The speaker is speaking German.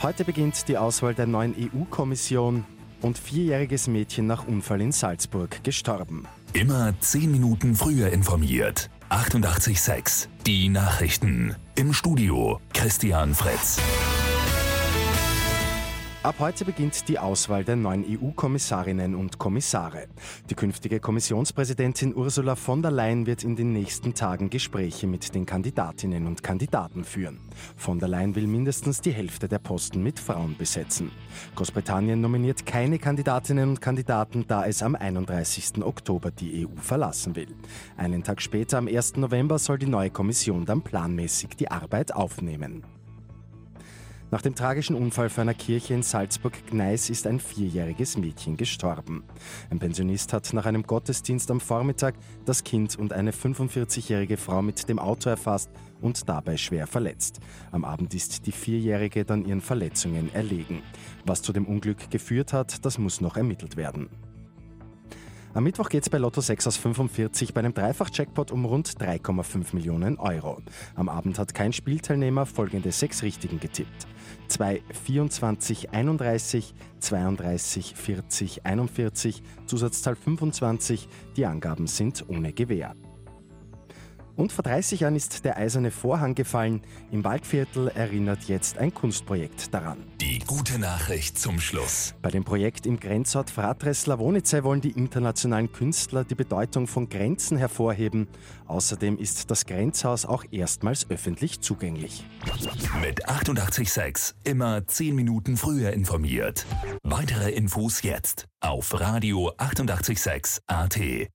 Heute beginnt die Auswahl der neuen EU-Kommission und vierjähriges Mädchen nach Unfall in Salzburg gestorben. Immer zehn Minuten früher informiert. 88.6 Die Nachrichten. Im Studio Christian Fritz. Ab heute beginnt die Auswahl der neuen EU-Kommissarinnen und Kommissare. Die künftige Kommissionspräsidentin Ursula von der Leyen wird in den nächsten Tagen Gespräche mit den Kandidatinnen und Kandidaten führen. Von der Leyen will mindestens die Hälfte der Posten mit Frauen besetzen. Großbritannien nominiert keine Kandidatinnen und Kandidaten, da es am 31. Oktober die EU verlassen will. Einen Tag später, am 1. November, soll die neue Kommission dann planmäßig die Arbeit aufnehmen. Nach dem tragischen Unfall vor einer Kirche in Salzburg-Gneis ist ein vierjähriges Mädchen gestorben. Ein Pensionist hat nach einem Gottesdienst am Vormittag das Kind und eine 45-jährige Frau mit dem Auto erfasst und dabei schwer verletzt. Am Abend ist die Vierjährige dann ihren Verletzungen erlegen. Was zu dem Unglück geführt hat, das muss noch ermittelt werden. Am Mittwoch geht es bei Lotto 6 aus 45 bei einem Dreifach-Jackpot um rund 3,5 Millionen Euro. Am Abend hat kein Spielteilnehmer folgende sechs Richtigen getippt. 2 24 31 32 40 41, Zusatzzahl 25. Die Angaben sind ohne Gewähr. Und vor 30 Jahren ist der eiserne Vorhang gefallen. Im Waldviertel erinnert jetzt ein Kunstprojekt daran. Die gute Nachricht zum Schluss. Bei dem Projekt im Grenzort Fratres Slavonice wollen die internationalen Künstler die Bedeutung von Grenzen hervorheben. Außerdem ist das Grenzhaus auch erstmals öffentlich zugänglich. Mit 886 immer 10 Minuten früher informiert. Weitere Infos jetzt auf Radio 886 AT.